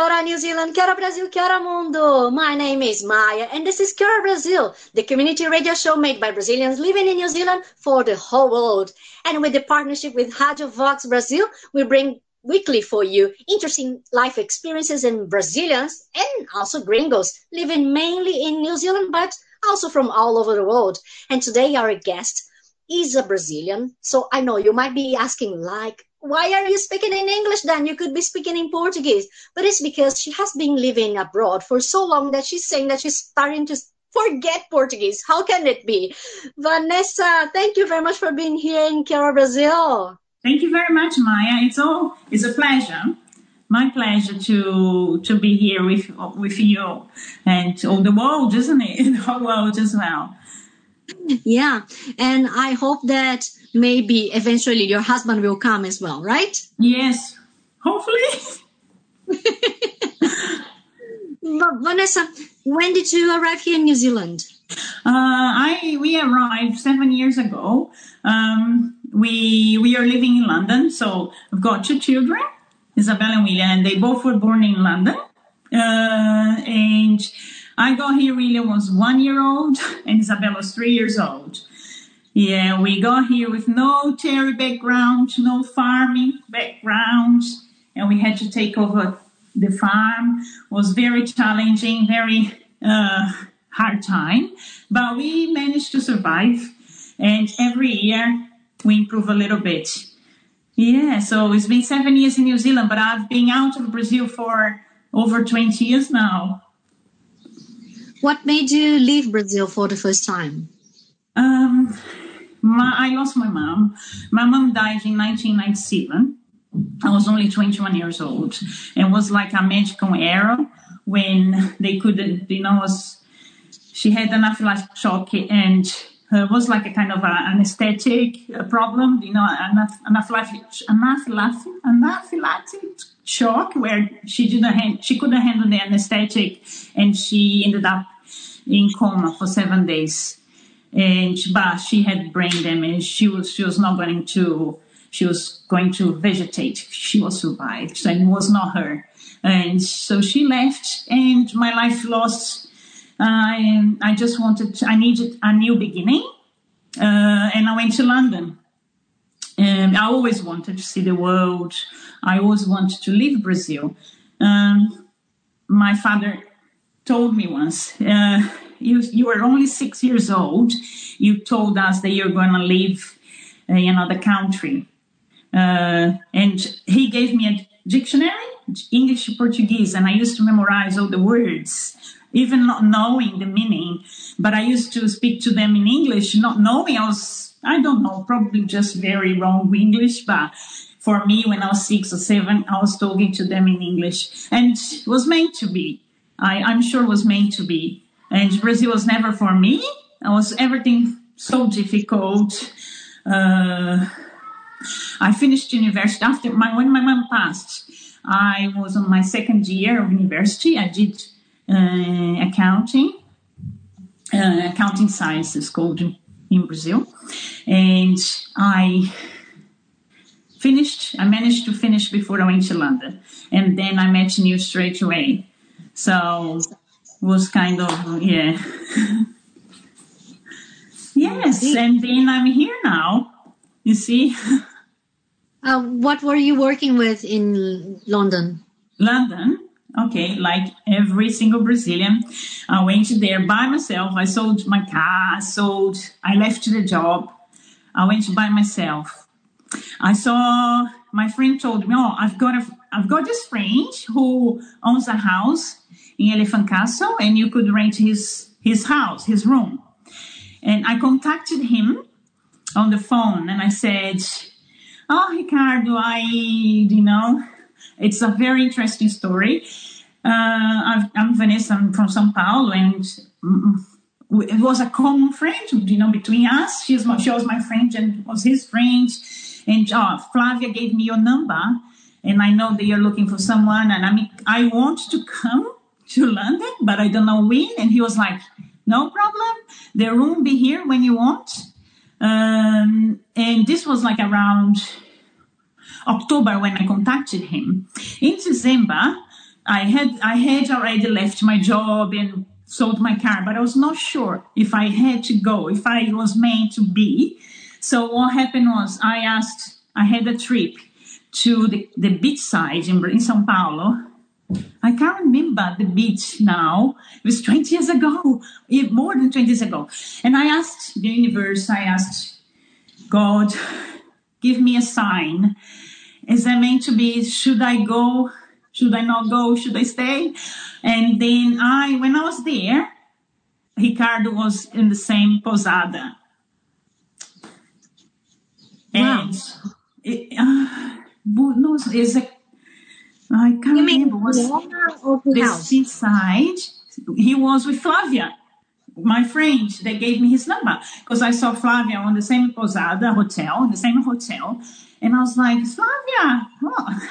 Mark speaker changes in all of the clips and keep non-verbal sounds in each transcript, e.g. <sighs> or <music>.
Speaker 1: Kia New Zealand, Kia Brazil, Kia mundo. My name is Maya and this is Kia Brazil, the community radio show made by Brazilians living in New Zealand for the whole world. And with the partnership with Radio Vox Brazil, we bring weekly for you interesting life experiences in Brazilians and also gringos living mainly in New Zealand, but also from all over the world. And today our guest is a Brazilian. So I know you might be asking like, why are you speaking in English then? You could be speaking in Portuguese. But it's because she has been living abroad for so long that she's saying that she's starting to forget Portuguese. How can it be? Vanessa, thank you very much for being here in Kia Brazil.
Speaker 2: Thank you very much, Maya. It's all it's a pleasure. My pleasure to to be here with with you and all the world, isn't it? <laughs> The whole world as well.
Speaker 1: Yeah, and I hope that maybe eventually your husband will come as well, right?
Speaker 2: Yes, hopefully. <laughs>
Speaker 1: But Vanessa, when did you arrive here in New Zealand?
Speaker 2: Uh, I we arrived seven years ago. Um, we we are living in London, so I've got two children, Isabella and William, and they both were born in London. Uh, and I got here. William was one year old, <laughs> and Isabella was three years old. Yeah, we got here with no dairy background, no farming background, and we had to take over the farm. It was very challenging, very uh, hard time, but we managed to survive. And every year we improve a little bit. Yeah, so it's been seven years in New Zealand, but I've been out of Brazil for over 20 years now.
Speaker 1: What made you leave Brazil for the first time?
Speaker 2: Um, my, I lost my mom. My mom died in 1997. I was only 21 years old. It was like a magical era when they couldn't, you know, was, she had an anaphylactic shock and uh, was like a kind of a, anesthetic uh, problem, you know, an anaphylactic, anaphylactic, anaphylactic shock where she didn't hand, she couldn't handle the anesthetic and she ended up in coma for seven days. And but she had brain damage. She was she was not going to she was going to vegetate. She was survived, so it was not her. And so she left, and my life lost. I I just wanted I needed a new beginning, uh, and I went to London. And I always wanted to see the world. I always wanted to leave Brazil. Um, my father told me once, uh, you, you were only six years old. You told us that you're going to leave another country. Uh, and he gave me a dictionary, English to Portuguese, and I used to memorize all the words, even not knowing the meaning. But I used to speak to them in English, not knowing I was, I don't know, probably just very wrong English, but for me, when I was six or seven, I was talking to them in English, and it was meant to be. I, I'm sure it was meant to be. And Brazil was never for me. It was everything so difficult. Uh, I finished university after my when my mom passed. I was on my second year of university. I did accounting, uh, accounting sciences called in Brazil, and I finished. I managed to finish before I went to London, and then I met you straight away. So was kind of yeah. <laughs> yes, and then I'm here now. You see. <laughs>
Speaker 1: Uh, what were you working with in London?
Speaker 2: London. Okay, like every single Brazilian, I went there by myself. I sold my car. I sold. I left the job. I went by myself. I saw my friend told me, "Oh, I've got a, I've got this friend who owns a house in Elephant Castle, and you could rent his his house, his room." And I contacted him on the phone, and I said, "Oh, Ricardo, I, you know, It's a very interesting story. Uh, I'm Vanessa I'm from São Paulo, and mm, it was a common friend, you know, between us. She was my friend and was his friend. And uh, Flavia gave me your number, and I know that you're looking for someone, and I mean, I want to come to London, but I don't know when. And he was like, no problem. The room be here when you want. Um, and this was like around October when I contacted him. In December, I had I had already left my job and sold my car, but I was not sure if I had to go, if I was meant to be. So what happened was I asked, I had a trip to the, the beach side in, in Sao Paulo. I can't remember the beach now. It was 20 years ago, <laughs> more than 20 years ago. And I asked the universe, I asked God, <laughs> give me a sign. Is that meant to be? Should I go? Should I not go? Should I stay? And then I, when I was there, Ricardo was in the same pousada. Wow. And it, uh, no, it's a, I can't you remember. Was the house? seaside. He was with Flavia, my friend. They gave me his number because I saw Flavia on the same pousada hotel, in the same hotel, and I was like, Flavia, oh,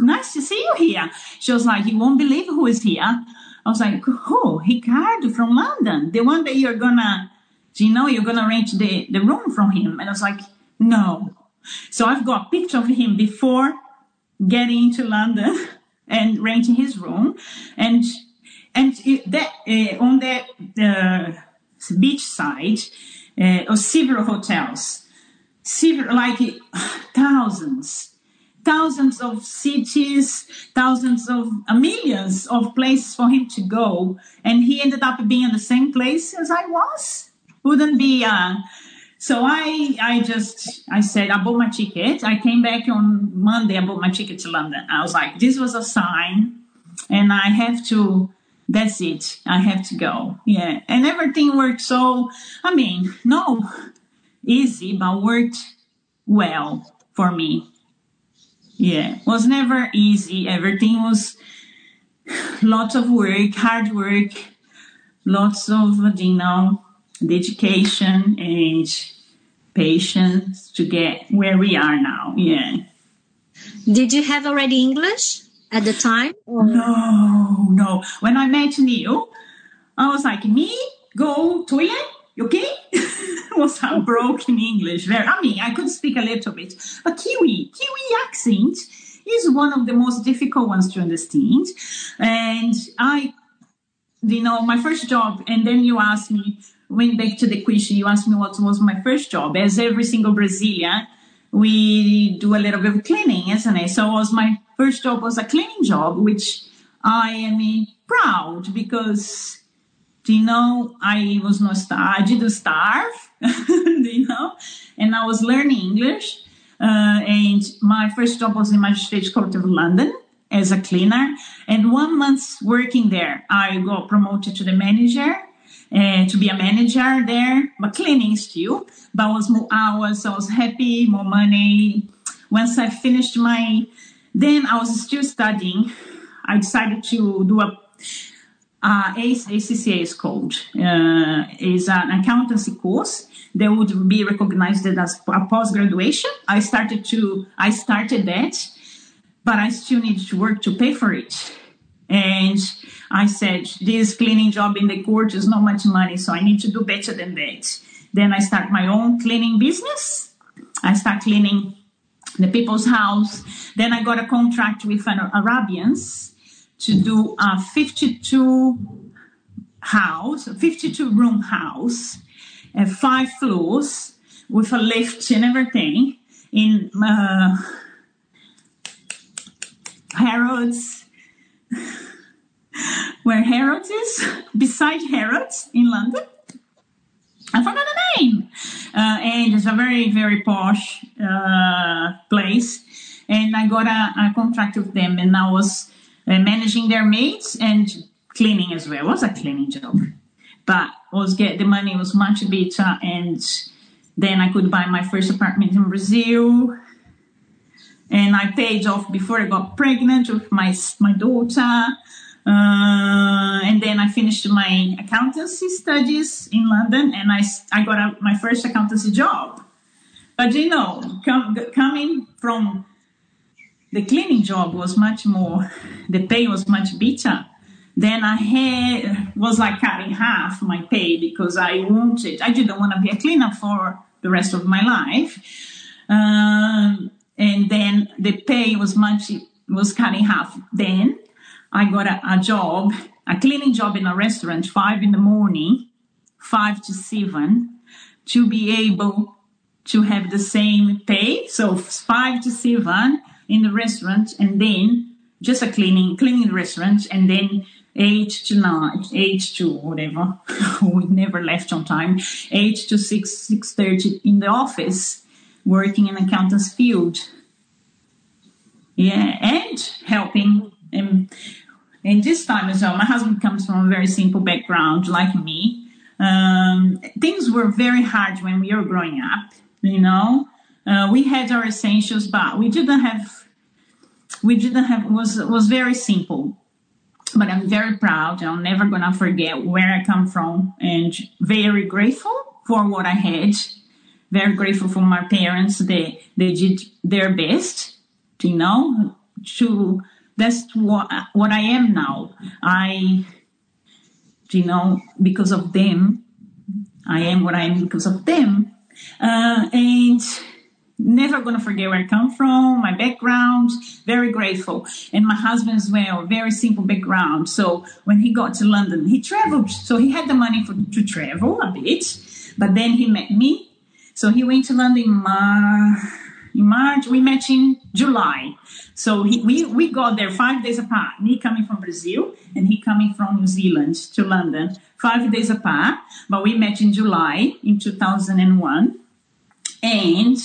Speaker 2: nice to see you here. She was like, you won't believe who is here. I was like, who? Ricardo from London, the one that you're gonna, you know, you're gonna rent the, the room from him. And I was like, no. So I've got a picture of him before getting to London <laughs> and renting his room. And, and that, uh, on the uh, beach side, uh, several hotels, several, like thousands thousands of cities, thousands of uh, millions of places for him to go. And he ended up being in the same place as I was. Wouldn't be, uh, so I, I just, I said, I bought my ticket. I came back on Monday. I bought my ticket to London. I was like, this was a sign and I have to, that's it. I have to go. Yeah. And everything worked so, I mean, no easy, but worked well for me. Yeah, was never easy. Everything was <sighs> lots of work, hard work, lots of you know dedication and patience to get where we are now. Yeah.
Speaker 1: Did you have already English at the time?
Speaker 2: Or? No, no. When I met Neil, I was like, me go to it, okay? <laughs> was a broken English. Very, I mean, I could speak a little bit, but Kiwi, Kiwi accent is one of the most difficult ones to understand. And I, you know, my first job, and then you asked me, went back to the question, you asked me what was my first job. As every single Brazilian, we do a little bit of cleaning, isn't it? So was my first job was a cleaning job, which I am proud because you know, I was not star. I didn't starve, <laughs> you know, and I was learning English. Uh, and my first job was in Magistrates Court of London as a cleaner. And one month working there, I got promoted to the manager. Uh, to be a manager there, but cleaning still, but was more hours. I was happy, more money. Once I finished my, then I was still studying. I decided to do a uh, ACCA is called, uh, is an accountancy course that would be recognized as a post-graduation. I started to, I started that, but I still need to work to pay for it. And I said, this cleaning job in the court is not much money, so I need to do better than that. Then I start my own cleaning business. I start cleaning the people's house. Then I got a contract with an Arabians to do a 52 house, 52 room house, and five floors with a lift and everything in uh, Harrods, <laughs> where Harrods is, beside Harrods in London. I forgot the name. Uh, and it's a very, very posh uh, place. And I got a, a contract with them, and I was uh, managing their maids and cleaning as well. It was a cleaning job, but was get the money was much better, and then I could buy my first apartment in Brazil. and I paid off before I got pregnant with my my daughter. Uh, and then I finished my accountancy studies in London, and I I got a, my first accountancy job. But you know, com- coming from the cleaning job was much more, the pay was much better. Then I had was like cutting half my pay because I wanted, I didn't want to be a cleaner for the rest of my life. Um, and then the pay was much was cutting half. Then I got a, a job, a cleaning job in a restaurant, five in the morning, five to seven, to be able to have the same pay. So five to seven in the restaurant, and then just a cleaning cleaning the restaurant, and then eight to nine, eight to whatever. <laughs> we never left on time. Eight to six, six thirty in the office, working in accountant's field. Yeah, and helping. And, and this time as well, my husband comes from a very simple background, like me. Um, things were very hard when we were growing up. You know, uh, we had our essentials, but we didn't have. We didn't have was was very simple but I'm very proud. I'm never gonna forget where I come from, and very grateful for what I had. Very grateful for my parents. They they did their best, you know. To that's what what I am now. I, you know, because of them, I am what I am because of them, uh, and never gonna forget where I come from, my background, very grateful. And my husband as well, very simple background. So when he got to London, he traveled. So he had the money for, to travel a bit, but then he met me. So he went to London in March. We met in July. So he, we, we got there five days apart. Me coming from Brazil and he coming from New Zealand to London, five days apart. But we met in July in 2001. And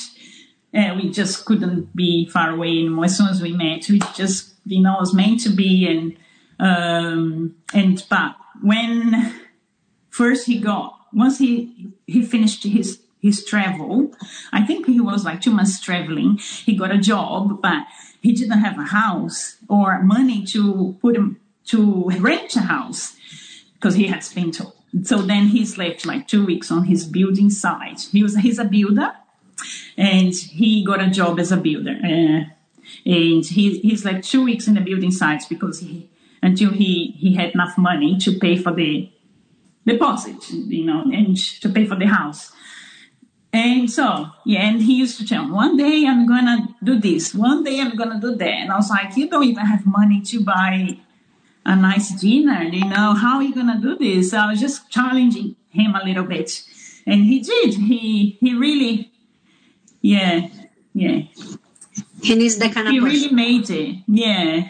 Speaker 2: uh, we just couldn't be far away anymore. As soon as we met, we just, you know, was meant to be. And, um, and, but when first he got, once he, he finished his, his travel, I think he was like two months traveling. He got a job, but he didn't have a house or money to put him to rent a house because he had spent. So then he slept like two weeks on his building site. He was, he's a builder and he got a job as a builder. Uh, and he, he's like two weeks in the building sites because he until he he had enough money to pay for the deposit, you know, and to pay for the house. And so, yeah, and he used to tell me, one day I'm gonna do this, one day I'm gonna do that. And I was like, you don't even have money to buy a nice dinner, you know, how are you gonna do this? So I was just challenging him a little bit. And he did. He he really yeah, yeah.
Speaker 1: He needs that kind of
Speaker 2: He really made it. Yeah.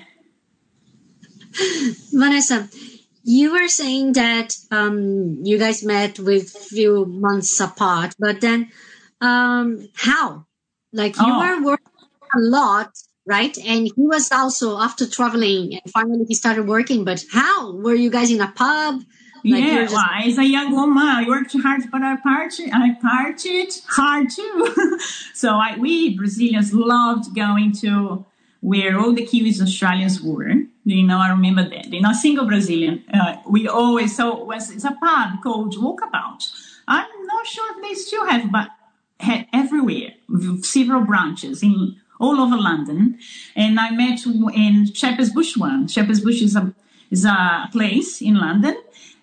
Speaker 2: <laughs>
Speaker 1: Vanessa, you were saying that um, you guys met with few months apart, but then um, how? Like you
Speaker 2: Oh.
Speaker 1: were working a lot, right? And he was also after traveling, and finally he started working. But how were you guys in a pub? Like,
Speaker 2: yeah,
Speaker 1: just-
Speaker 2: well, as a young woman, I worked hard, but I partied, I partied hard too. <laughs> so I, we Brazilians loved going to where all the Kiwis Australians were. You know, I remember that. You know, single Brazilian. Uh, we always, so was, it's a pub called Walkabout. I'm not sure if they still have, but had everywhere, several branches in all over London. And I met in Shepherd's Bush one. Shepherd's Bush is a is a place in London,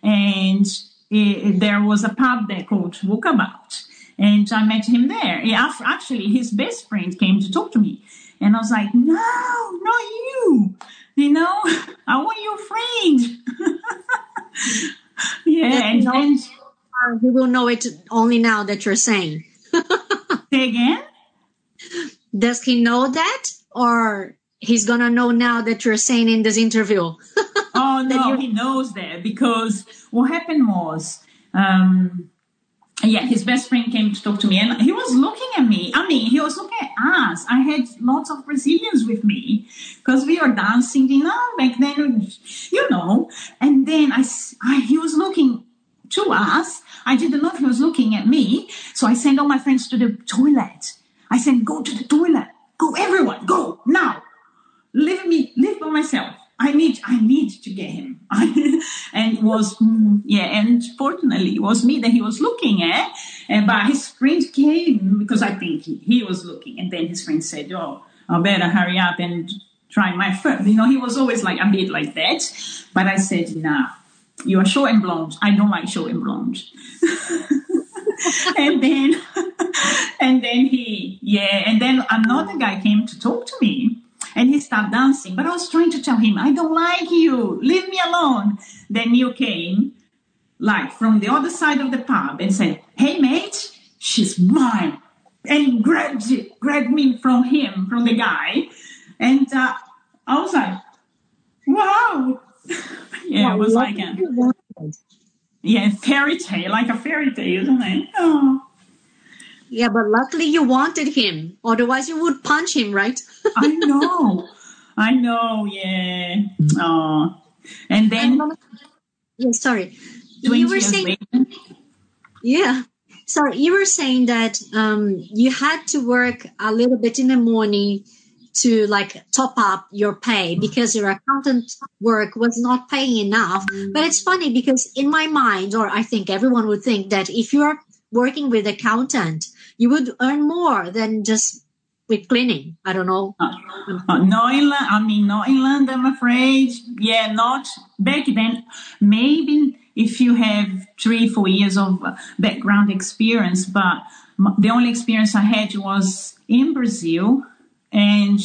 Speaker 2: and eh, there was a pub there called Walkabout. And I met him there. He, actually, his best friend came to talk to me. And I was like, no, not you. You know, <laughs> I want your friend. <laughs> yeah, and, and
Speaker 1: Uh, he will know it only now that you're saying. <laughs>
Speaker 2: say again.
Speaker 1: Does he know that, or he's gonna know now that you're saying in this interview? <laughs>
Speaker 2: Oh no, he knows that because what happened was, um, yeah, his best friend came to talk to me, and he was looking at me. I mean, he was looking at us. I had lots of Brazilians with me because we were dancing, you know, back then, you know. And then I, he was looking to us. I didn't know if he was looking at me, so I sent all my friends to the toilet. I said, "Go to the toilet." go, everyone, go now. Leave me, leave by myself. I need, I need to get him. <laughs> and was, mm, yeah, and fortunately it was me that he was looking at. And but his friend came because I think he, he was looking. And then his friend said, oh, I better hurry up and try my first. <laughs> You know, he was always like a bit like that. But I said, nah, you are short and blonde. I don't like short and blonde. <laughs> and then, and then he, yeah, and then another guy came to talk to me and he started dancing. But I was trying to tell him, I don't like you. Leave me alone. Then you came, like from the other side of the pub, and said, Hey, mate, she's mine. And grabbed it, grabbed me from him, from the guy. And uh, I was like, wow. <laughs> yeah, it was like a, yeah, fairy tale, like a fairy tale, isn't it? Oh.
Speaker 1: Yeah, but luckily you wanted him. Otherwise, you would punch him, right?
Speaker 2: I know. I know. Yeah. Oh. And then.
Speaker 1: Yeah, sorry. You were saying. Later. Yeah. Sorry, you were saying that um, you had to work a little bit in the morning to like top up your pay because your accountant work was not paying enough. But it's funny because in my mind, or I think everyone would think that if you're working with accountant, you would earn more than just with cleaning. I don't know. Uh,
Speaker 2: uh, no, in, I mean, not in London, I'm afraid. Yeah, not back then. Maybe if you have three, four years of background experience, but the only experience I had was in Brazil. And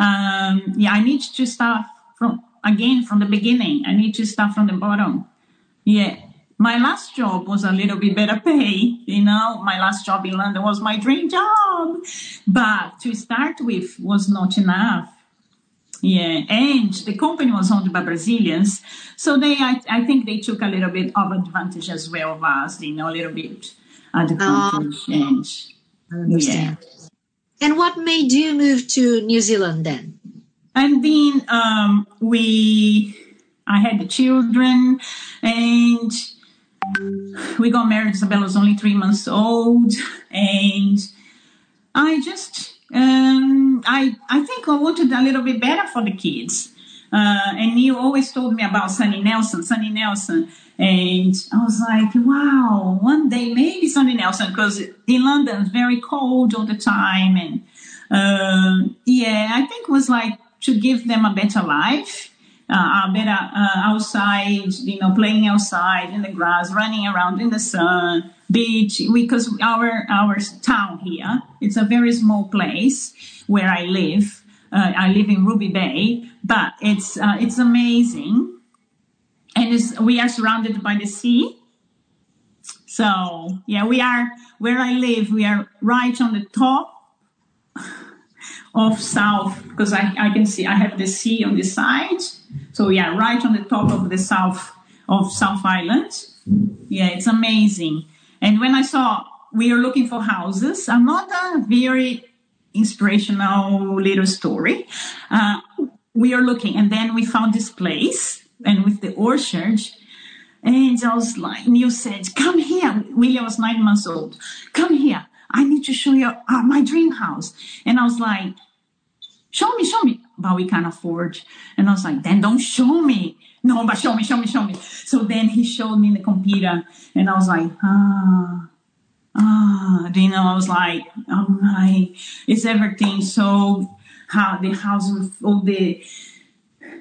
Speaker 2: um, yeah, I need to start from again from the beginning. I need to start from the bottom. Yeah, my last job was a little bit better pay. You know, my last job in London was my dream job, but to start with was not enough. Yeah, and the company was owned by Brazilians, so they, I, I think they took a little bit of advantage as well of us. You know, a little bit advantage. Oh, and,
Speaker 1: understand. Yeah. And what made you move to New Zealand then?
Speaker 2: And then um, we, I had the children, and we got married. Isabella was only three months old, and I just, um, I, I think I wanted a little bit better for the kids. Uh, and you always told me about Sunny Nelson, Sunny Nelson. And I was like, wow, one day maybe Sunny Nelson, because in London it's very cold all the time. And uh, yeah, I think it was like to give them a better life uh, better uh, outside, you know, playing outside in the grass, running around in the sun, beach. Because our our town here, it's a very small place where I live. Uh, I live in Ruby Bay, but it's uh, it's amazing, and it's, we are surrounded by the sea. So yeah, we are where I live. We are right on the top of south because I, I can see I have the sea on the side. So yeah, right on the top of the south of South Island. Yeah, it's amazing. And when I saw we are looking for houses, another very inspirational little story. Uh, we are looking, and then we found this place, and with the orchard. And I was like, Neil said, come here. William was nine months old. Come here. I need to show you uh, my dream house. And I was like, show me, show me. But we can't afford. And I was like, then don't show me. No, but show me, show me, show me. So then he showed me the computer and I was like, ah, ah, you know, I was like, oh my, it's everything. So how the house with all the,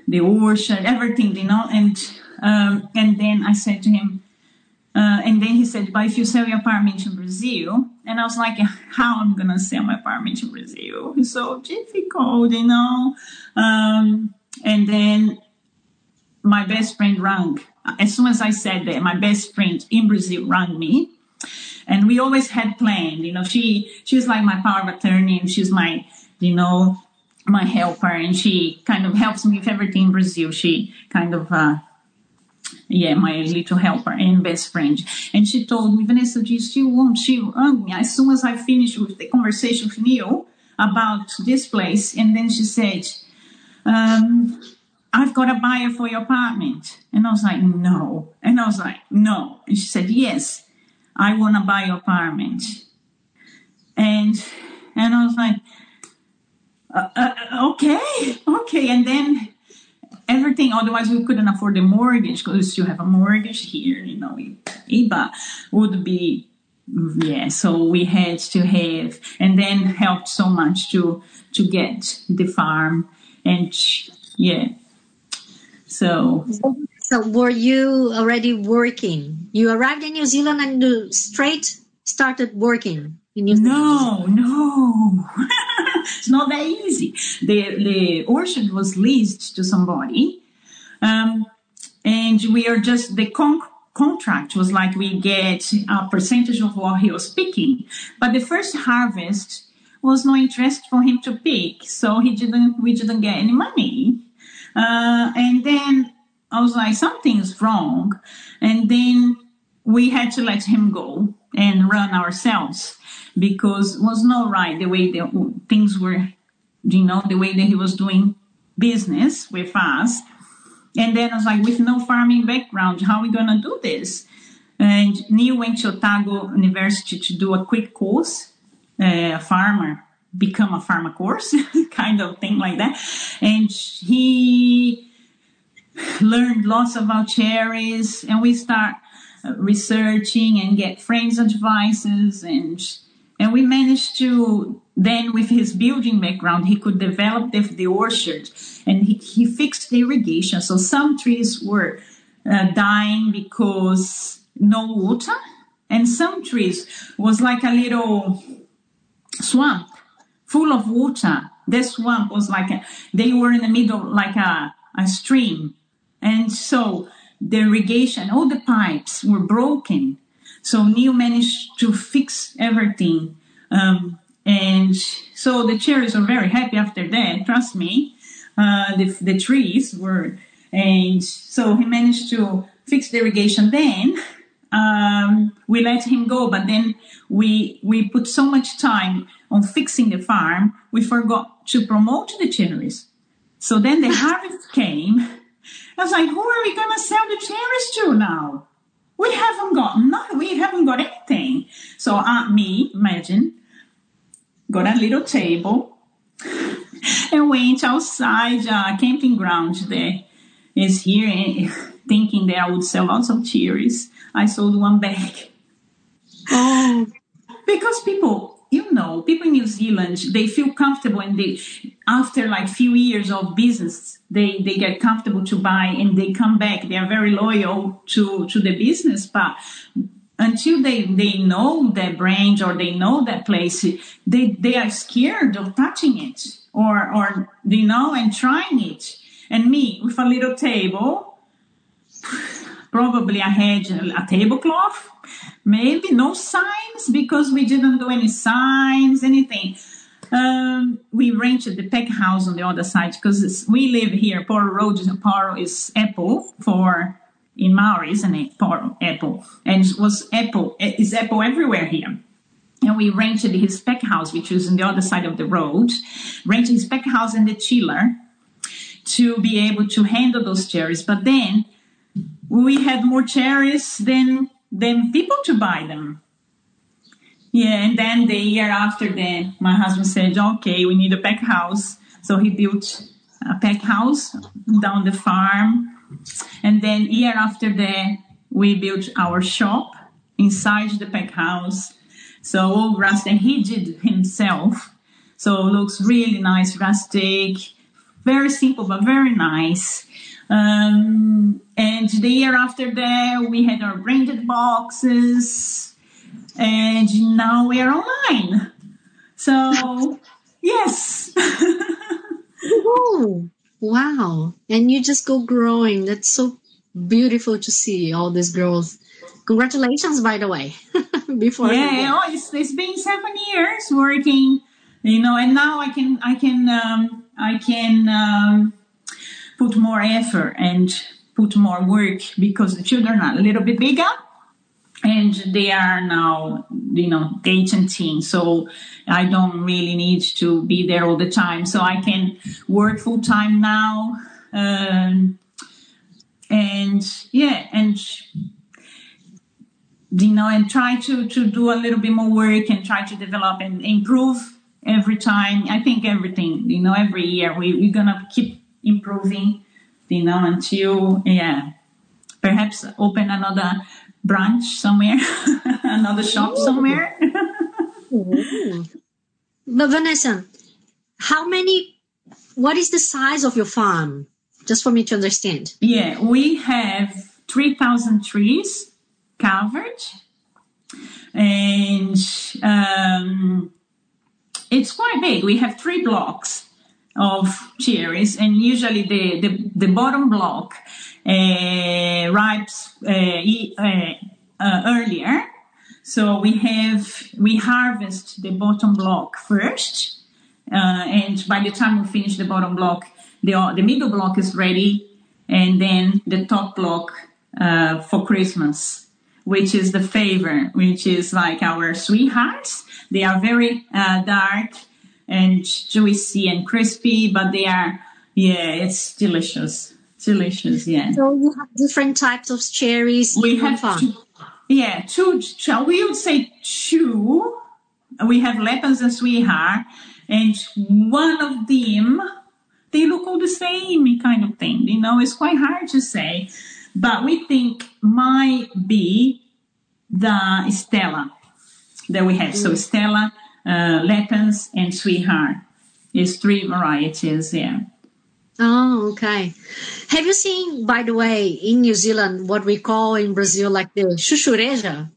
Speaker 2: the orchard, everything, you know, and, um, and then I said to him, uh, and then he said, but if you sell your apartment in Brazil, and I was like, how am I gonna sell my apartment in Brazil? It's so difficult, you know. Um, and then my best friend rang. As soon as I said that, my best friend in Brazil rang me, and we always had planned. You know, she she's like my power of attorney, and she's my, you know, my helper, and she kind of helps me with everything in Brazil. She kind of uh, yeah, my little helper and best friend. And she told me, Vanessa, do you still want? She rang me as soon as I finished with the conversation with Neil about this place. And then she said, um, I've got a buyer for your apartment. And I was like, no. And I was like, no. And she said, yes, I want to buy your apartment. And, and I was like, uh, uh, okay, okay. And then everything, otherwise we couldn't afford the mortgage because we still have a mortgage here, you know, IBA would be, yeah, so we had to have, and then helped so much to, to get the farm and yeah. So,
Speaker 1: so were you already working? You arrived in New Zealand and you straight started working in New
Speaker 2: Zealand? No, no. <laughs> it's not that easy. The, the orchard was leased to somebody. Um, and we are just, the con- contract was like we get a percentage of what he was picking. But the first harvest was no interest for him to pick. So he didn't, we didn't get any money. Uh, and then I was like, something's wrong. And then we had to let him go and run ourselves because was not right the way the things were, you know, the way that he was doing business with us. And then I was like, with no farming background, how are we going to do this? And Neil went to Otago University to do a quick course, uh, a farmer, become a farmer course, <laughs> kind of thing like that. And he learned lots about cherries and we start uh, researching and get friends advices and and we managed to then, with his building background, he could develop the, the orchard and he, he fixed the irrigation. So some trees were uh, dying because no water, and some trees was like a little swamp full of water. The swamp was like a, they were in the middle like a, a stream. And so the irrigation, all the pipes were broken. So Neil managed to fix everything. Um, and so the cherries were very happy after that. Trust me, uh, the, the trees were, and so he managed to fix the irrigation. Then um, we let him go, but then we we put so much time on fixing the farm, we forgot to promote the cherries. So then the <laughs> harvest came. I was like, who are we gonna sell the cherries to now? We haven't got nothing. We haven't got anything. So Aunt me, imagine, got a little table <laughs> and went outside a camping ground there. Is here eh, <laughs> thinking that I would sell lots of cherries. I sold one bag.
Speaker 1: Oh, <laughs>
Speaker 2: because people you know, people in New Zealand, they feel comfortable and they, after like few years of business, they, they get comfortable to buy and they come back. They are very loyal to, to the business, but until they, they know that brand or they know that place, they, they are scared of touching it or, or, you know, and trying it. And me with a little table, <laughs> probably I had a tablecloth maybe no signs because we didn't do any signs, anything. Um, we rented the pack house on the other side because we live here. Poro Road Poro is Apple for in Maori, isn't it? Poro Apple, and it was Apple. It's Apple everywhere here. And we rented his pack house, which was on the other side of the road. Rented his pack house and the chiller to be able to handle those cherries. But then we had more cherries than then people to buy them. Yeah, and then the year after that, my husband said, okay, we need a pack house. So he built a pack house down the farm. And then year after that, we built our shop inside the pack house. So all rustic, he did himself. So it looks really nice, rustic, very simple, but very nice. Um, and the year after that, we had our branded boxes, and now we are online. So, <laughs> yes.
Speaker 1: oh, wow. And you just go growing. That's so beautiful to see all this growth. Congratulations, by the way. <laughs>
Speaker 2: Before yeah, oh, it's, it's been seven years working, you know, and now I can I can um, I can um, put more effort and put more work because the children are a little bit bigger and they are now you know eight and teen so i don't really need to be there all the time so i can work full time now um, and yeah and you know and try to to do a little bit more work and try to develop and improve every time. I think everything, you know, every year we, we're gonna keep improving, you know, until yeah, perhaps open another branch somewhere, <laughs> another shop somewhere.
Speaker 1: But Vanessa, how many? What is the size of your farm? Just for me to understand.
Speaker 2: Yeah, we have three thousand trees covered, and um, it's quite big. We have three blocks of cherries, and usually the the, the bottom block uh, ripes uh, uh, uh, earlier. So we have we harvest the bottom block first, uh, and by the time we finish the bottom block, the the middle block is ready, and then the top block uh, for Christmas, which is the favor, which is like our sweethearts. They are very dark and juicy and crispy, but they are yeah, it's delicious, delicious. Yeah.
Speaker 1: So you have different types of cherries.
Speaker 2: We have two, yeah, two. We would say two. We have Lapins and sweetheart, and one of them they look all the same, kind of thing. You know, it's quite hard to say, but we think might be the Stella that we have. So mm. Stella, uh, Lapins, and sweetheart is three varieties. Yeah.
Speaker 1: Oh, okay. Have you seen, by the way, in New Zealand, what we call in Brazil like the chuchureja?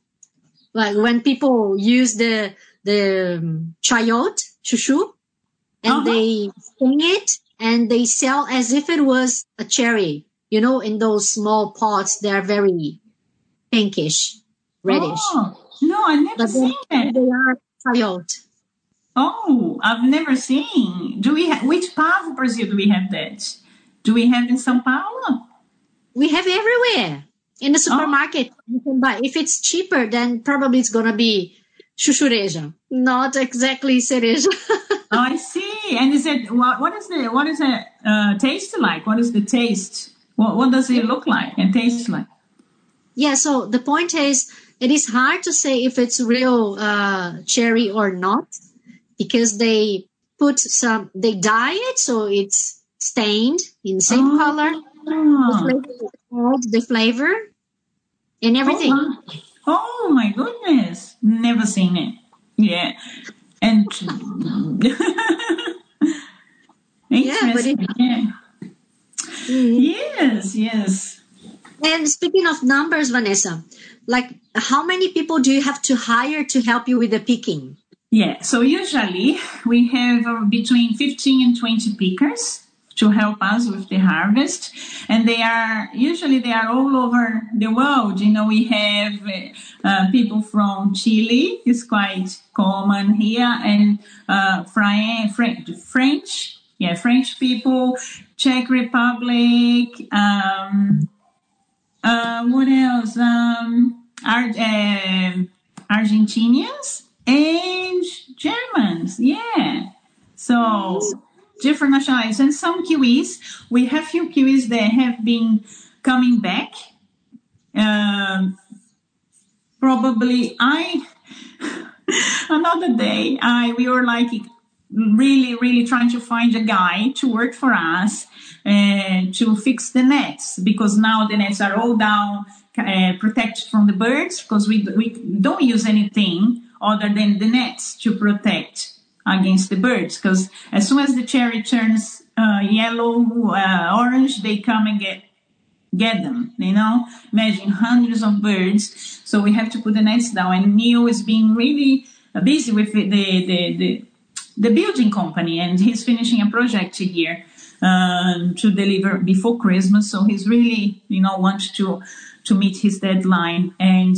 Speaker 1: Like when people use the the um, chayote, chuchu, and
Speaker 2: Uh-huh.
Speaker 1: they sting it and they sell as if it was a cherry. You know, in those small pots, they are very pinkish, reddish.
Speaker 2: Oh, no, I never
Speaker 1: But
Speaker 2: seen that.
Speaker 1: they are chayote.
Speaker 2: Oh, I've never seen. Do we? Ha- which part of Brazil do we have that? Do we have in São Paulo?
Speaker 1: We have everywhere in the supermarket. You can buy. If it's cheaper, then probably it's gonna be chuchureja, not exactly cereja. <laughs>
Speaker 2: Oh, I see. And is it what? What is the? What is it? Uh, taste like? What is the taste? What, what does it look like and taste like?
Speaker 1: yeah. So the point is, it is hard to say if it's real uh, cherry or not because they put some. They dye it so it's stained in the same
Speaker 2: Oh.
Speaker 1: color. The flavor, the flavor and everything.
Speaker 2: Oh, my- oh my goodness! Never seen it. Yeah, and <laughs> interesting. Yeah,
Speaker 1: Mhm.
Speaker 2: Yes, yes.
Speaker 1: And speaking of numbers, Vanessa, like how many people do you have to hire to help you with the picking?
Speaker 2: Yeah, so usually we have uh, between 15 and 20 pickers to help us with the harvest. And they are, usually they are all over the world. You know, we have uh, uh, people from Chile, it's quite common here, and uh, French, French, yeah, French people, Czech Republic, um, uh, what else? Um, Ar- um Argentinians and Germans. Yeah. So different nationalities and some Kiwis. We have few Kiwis that have been coming back. Um, probably I <laughs> another day I we were like really really trying to find a guy to work for us and to fix the nets because now the nets are all down uh, protected from the birds because we we don't use anything other than the nets to protect against the birds because as soon as the cherry turns uh, yellow uh, orange they come and get get them you know? Imagine hundreds of birds. So we have to put the nets down and neil is being really uh, busy with the, the, the the building company and he's finishing a project here um, to deliver before Christmas. So he's really, you know, wants to to meet his deadline. And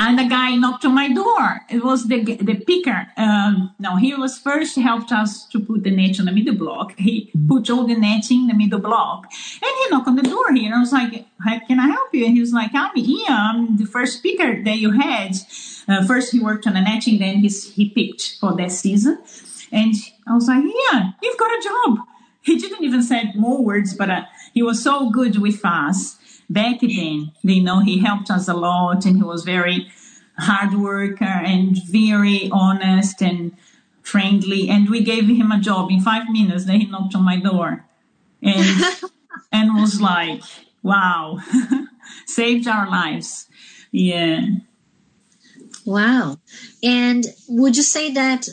Speaker 2: and the guy knocked on my door. It was the the picker. Um, no, he was first helped us to put the net on the middle block. He put all the netting in the middle block, and he knocked on the door here. And I was like, "How can I help you?" And he was like, "I'm here. I'm the first picker that you had." Uh, first, he worked on the netting, then he's, he picked for that season. And I was like, "Yeah, you've got a job." He didn't even say more words, but uh, he was so good with us back then. You know, he helped us a lot, and he was very hard worker and very honest and friendly, and we gave him a job in five minutes. Then he knocked on my door, and <laughs> and was like, "Wow, <laughs> saved our lives." Yeah.
Speaker 1: Wow. And would you say that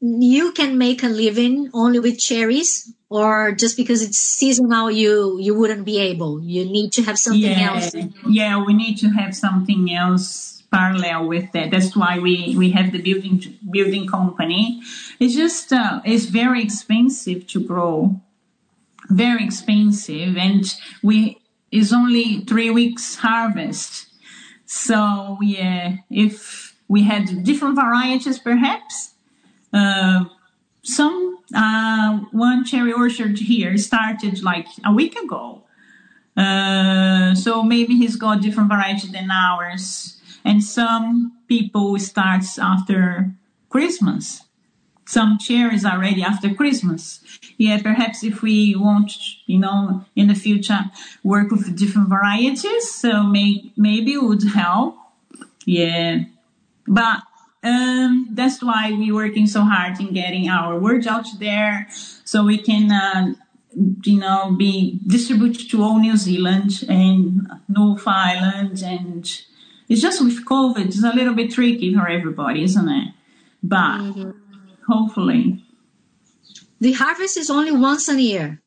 Speaker 1: you can make a living only with cherries or just because it's seasonal you you wouldn't be able. You need to have something
Speaker 2: yeah,
Speaker 1: else.
Speaker 2: Yeah we need to have something else parallel with that. That's why we we have the building building company. It's just uh, it's very expensive to grow. Very expensive. And we is only three weeks harvest. So yeah if we had different varieties perhaps uh, some uh, one cherry orchard here started like a week ago. Uh, so maybe he's got different variety than ours. And some people starts after Christmas. Some cherries are ready after Christmas. Yeah, perhaps if we want, you know, in the future work with different varieties, so may, maybe it would help. Yeah. But um, that's why we're working so hard in getting our words out there so we can, uh, you know, be distributed to all New Zealand and North Island. And it's just with COVID, it's a little bit tricky for everybody, isn't it? But mm-hmm. hopefully.
Speaker 1: The harvest is only once a year.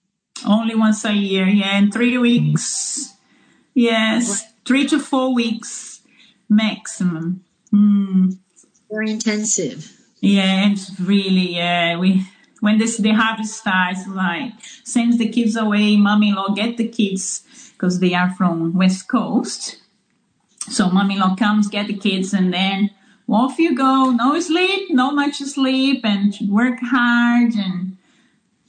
Speaker 2: Only once a year, yeah, in three weeks. Yes, three to four weeks maximum. Mm
Speaker 1: very intensive.
Speaker 2: Yeah, it's really yeah. We when this the harvest starts, like sends the kids away. Mommy-in-law get the kids because they are from West Coast. So mommy-in-law comes, get the kids, and then off you go. No sleep, no much sleep, and work hard and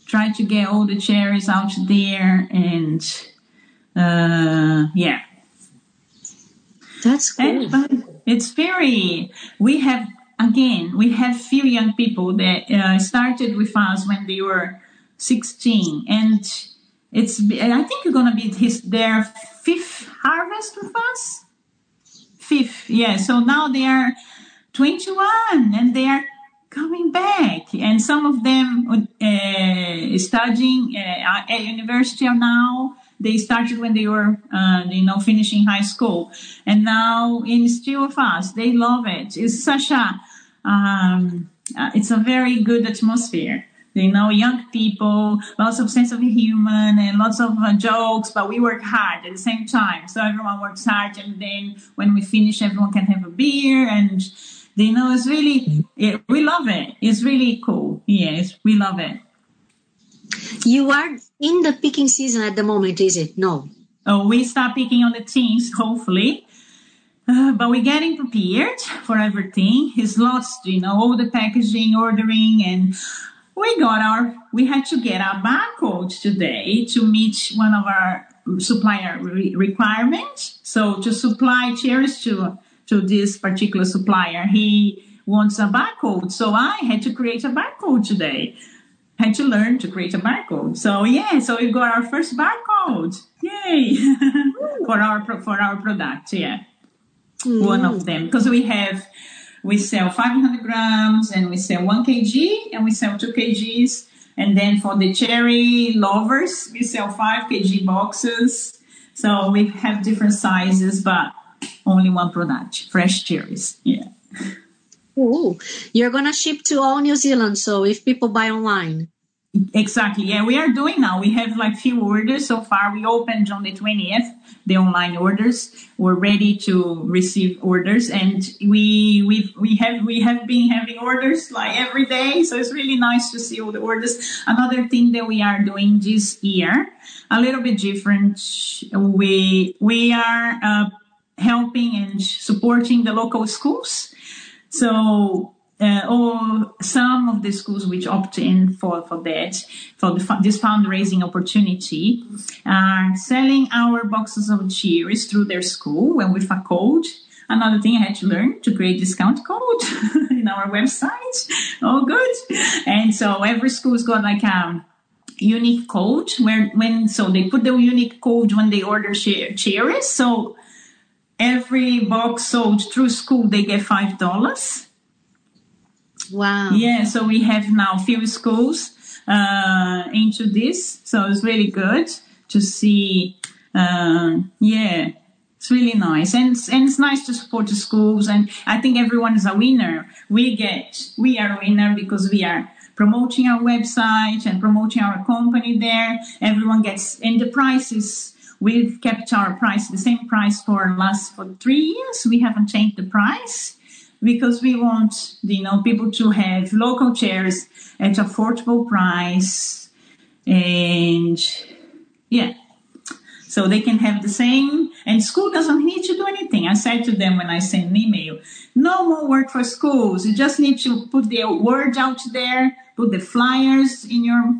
Speaker 2: try to get all the cherries out there. And uh, yeah,
Speaker 1: that's cool.
Speaker 2: And, it's very, we have, again, we have few young people that uh, started with us when they were 16 and it's, I think you're going to be his, their fifth harvest with us. Fifth. Yeah. So now they are 21 and they are coming back and some of them uh, studying uh, at university are now they started when they were, uh, you know, finishing high school, and now in still of us, they love it. It's such a, um, uh, it's a very good atmosphere. You know, young people, lots of sense of humor and lots of uh, jokes, but we work hard at the same time. So everyone works hard, and then when we finish, everyone can have a beer, and you know, it's really, it, we love it. It's really cool. Yes, we love it.
Speaker 1: You are in the picking season at the moment, is it? No.
Speaker 2: Oh, we start picking on the teens, hopefully. Uh, but we're getting prepared for everything. It's lots, you know, all the packaging, ordering, and we got our, we had to get our barcode today to meet one of our supplier re- requirements. So to supply cherries to, to this particular supplier, he wants a barcode. So I had to create a barcode today had to learn to create a barcode. So yeah, so we got our first barcode. Yay! <laughs> for our for our product, yeah. Mm. One of them because we have we sell 500 grams and we sell one kg and we sell two kgs. And then for the cherry lovers, we sell five kg boxes. So we have different sizes, but only one product, fresh cherries. Yeah.
Speaker 1: Ooh, you're gonna ship to all New Zealand. So if people buy online,
Speaker 2: exactly, yeah, we are doing now. We have like few orders so far. We opened on the twentieth the online orders. We're ready to receive orders, and we we we have we have been having orders like every day. So it's really nice to see all the orders. Another thing that we are doing this year, a little bit different. We we are uh, helping and supporting the local schools so, uh, or some of the schools which opt in for, for that, for the, this fundraising opportunity, are selling our boxes of cherries through their school when with a code. Another thing I had to learn to create discount code <laughs> in our website. Oh, good. And so every school's got like a unique code where when so they put the unique code when they order cherries. So every box sold through school they get five dollars
Speaker 1: Wow.
Speaker 2: Yeah, so we have now few schools uh, into this, so it's really good to see. Um, yeah, it's really nice, and and it's nice to support the schools. And I think everyone is a winner. We get we are a winner because we are promoting our website and promoting our company there. Everyone gets and the prices. We've kept our price the same price for last for three years. We haven't changed the price because we want you know people to have local chairs at affordable price and yeah. So they can have the same and school doesn't need to do anything. I said to them when i sent an email no more work for schools. You just need to put the word out there put the flyers in your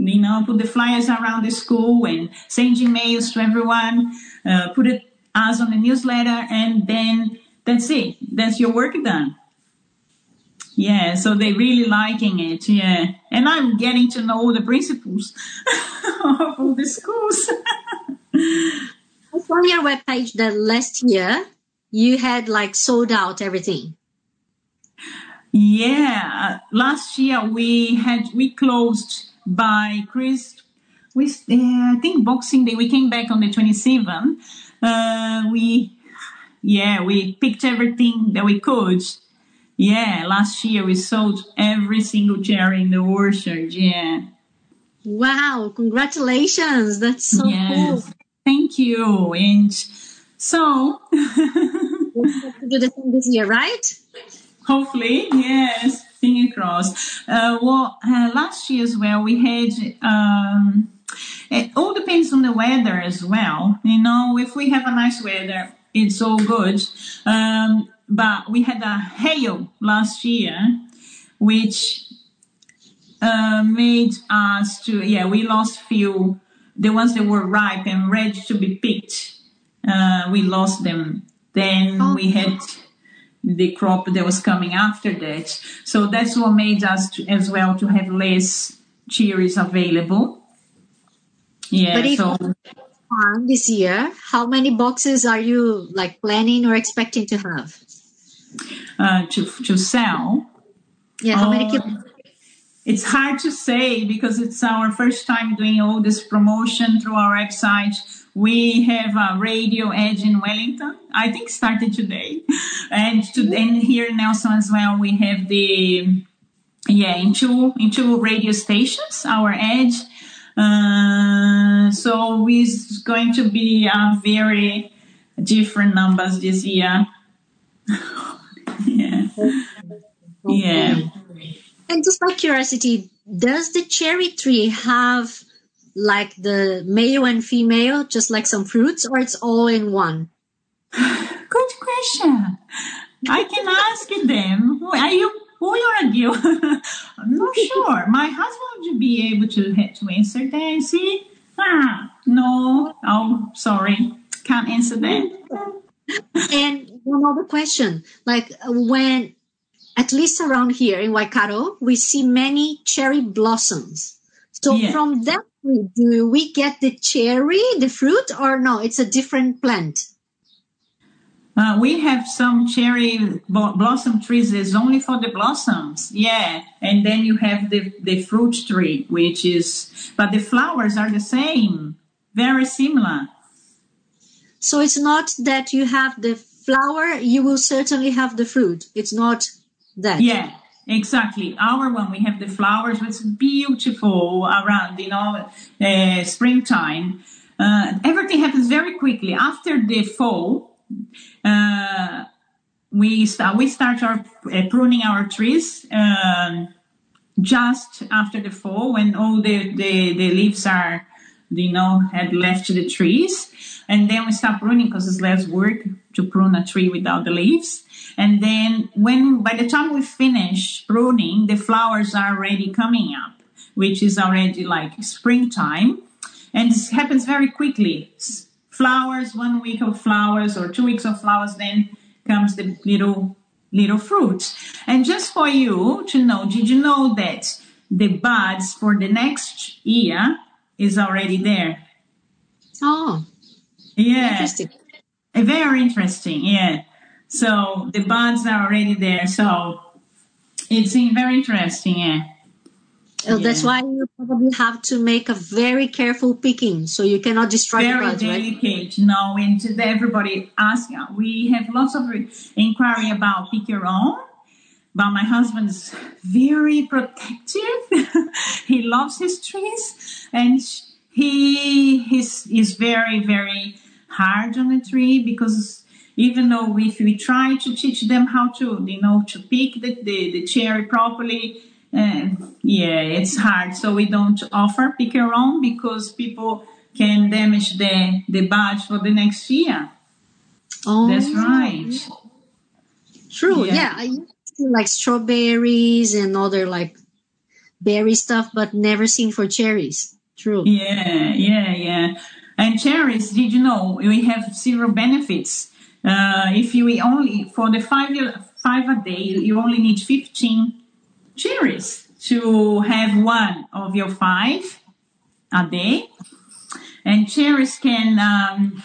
Speaker 2: you know put the flyers around the school and send emails to everyone uh, put it as on the newsletter and then that's it. That's your work done. Yeah, so they're really liking it. Yeah, and I'm getting to know the principals <laughs> of all the schools. <laughs>
Speaker 1: I saw on your webpage that last year you had like sold out everything.
Speaker 2: Yeah, last year we had we closed by Chris. We uh, I think Boxing Day we came back on the 27th. Uh, we yeah, we picked everything that we could. Yeah, last year we sold every single cherry in the orchard. Yeah.
Speaker 1: Wow, congratulations. That's so
Speaker 2: yes.
Speaker 1: cool.
Speaker 2: Thank you. And so <laughs>
Speaker 1: we'll do the same this year, right? <laughs>
Speaker 2: Hopefully, yes. Finger crossed. Uh, well, uh, last year as well, we had. Um, it all depends on the weather as well. You know, if we have a nice weather, it's all good. Um, but we had a hail last year, which uh, made us to yeah we lost few the ones that were ripe and ready to be picked. Uh, we lost them. Then oh. we had the crop that was coming after that. So that's what made us to, as well to have less cherries available. Yeah. so
Speaker 1: farm this year, how many boxes are you like planning or expecting to have?
Speaker 2: Uh, to to sell.
Speaker 1: Yeah, how uh, many kilos?
Speaker 2: It's hard to say because it's our first time doing all this promotion through our website. We have a radio edge in Wellington. I think started today, and to and here in Nelson as well. We have the yeah in two in two radio stations. Our edge uh, so it's going to be a very different numbers this year. <laughs> yeah. Yeah.
Speaker 1: And just by curiosity, does the cherry tree have like the male and female, just like some fruits, or it's all in one? <sighs>
Speaker 2: Good question. I can ask them. Are you who are you? <laughs> I'm not sure. My husband would be able to to answer that. See? Ah, no. Oh, sorry. Can't answer that. <laughs>
Speaker 1: and one other question. Like when, at least around here in Waikato, we see many cherry blossoms. So yeah. from that, do we get the cherry, the fruit, or no? It's a different plant.
Speaker 2: Uh, we have some cherry blossom trees is only for the blossoms. Yeah. And then you have the, the fruit tree, which is, but the flowers are the same, very similar.
Speaker 1: So it's not that you have the flower, you will certainly have the fruit. It's not that.
Speaker 2: Yeah. Exactly. Our one, we have the flowers, it's beautiful around, you know, uh, springtime. Uh, everything happens very quickly. After the fall, uh, we start we start our uh, pruning our trees um, just after the fall when all the, the, the leaves are you know had left the trees and then we start pruning because it's less work to prune a tree without the leaves and then when by the time we finish pruning the flowers are already coming up which is already like springtime and this happens very quickly flowers, one week of flowers or two weeks of flowers, then comes the little little fruit. And just for you to know, did you know that the buds for the next year is already there?
Speaker 1: Oh,
Speaker 2: yeah, interesting. Very interesting. Yeah. So the buds are already there. So it's very interesting. Yeah.
Speaker 1: Oh, That's why you probably have to make a very careful picking, so you cannot destroy the
Speaker 2: very
Speaker 1: buds, right?
Speaker 2: delicate. No, and everybody asks. Uh, we have lots of inquiry about pick your own. But my husband's very protective. <laughs> he loves his trees, and he is is very very hard on the tree because even though if we try to teach them how to you know to pick the the, the cherry properly. Uh, yeah, it's hard, so we don't offer pick your own because people can damage the the badge for the next year.
Speaker 1: Oh,
Speaker 2: That's right.
Speaker 1: True.
Speaker 2: Yeah.
Speaker 1: Yeah. I used to like strawberries and other like berry stuff, but never seen for cherries. True.
Speaker 2: Yeah, yeah, yeah. And cherries, did you know we have zero benefits? Uh, if you only for the five five a day, you only need fifteen cherries to have one of your five a day. And cherries can um,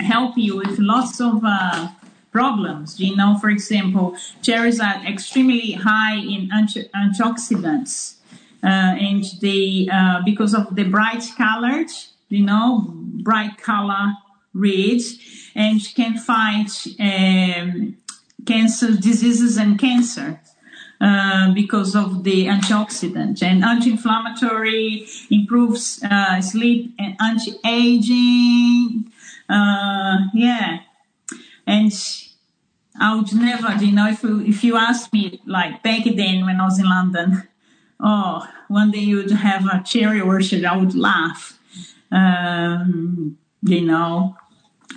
Speaker 2: help you with lots of uh, problems. You know, for example, cherries are extremely high in anti- antioxidants, uh, and they uh, because of the bright colored, you know, bright color red, and can fight um, cancer diseases and cancer. Uh, because of the antioxidant and anti-inflammatory improves uh, sleep and anti-aging uh, yeah and I would never, you know, if you, if you ask me, like back then when I was in London, oh, one day you'd have a cherry orchard, I would laugh. Um, you know,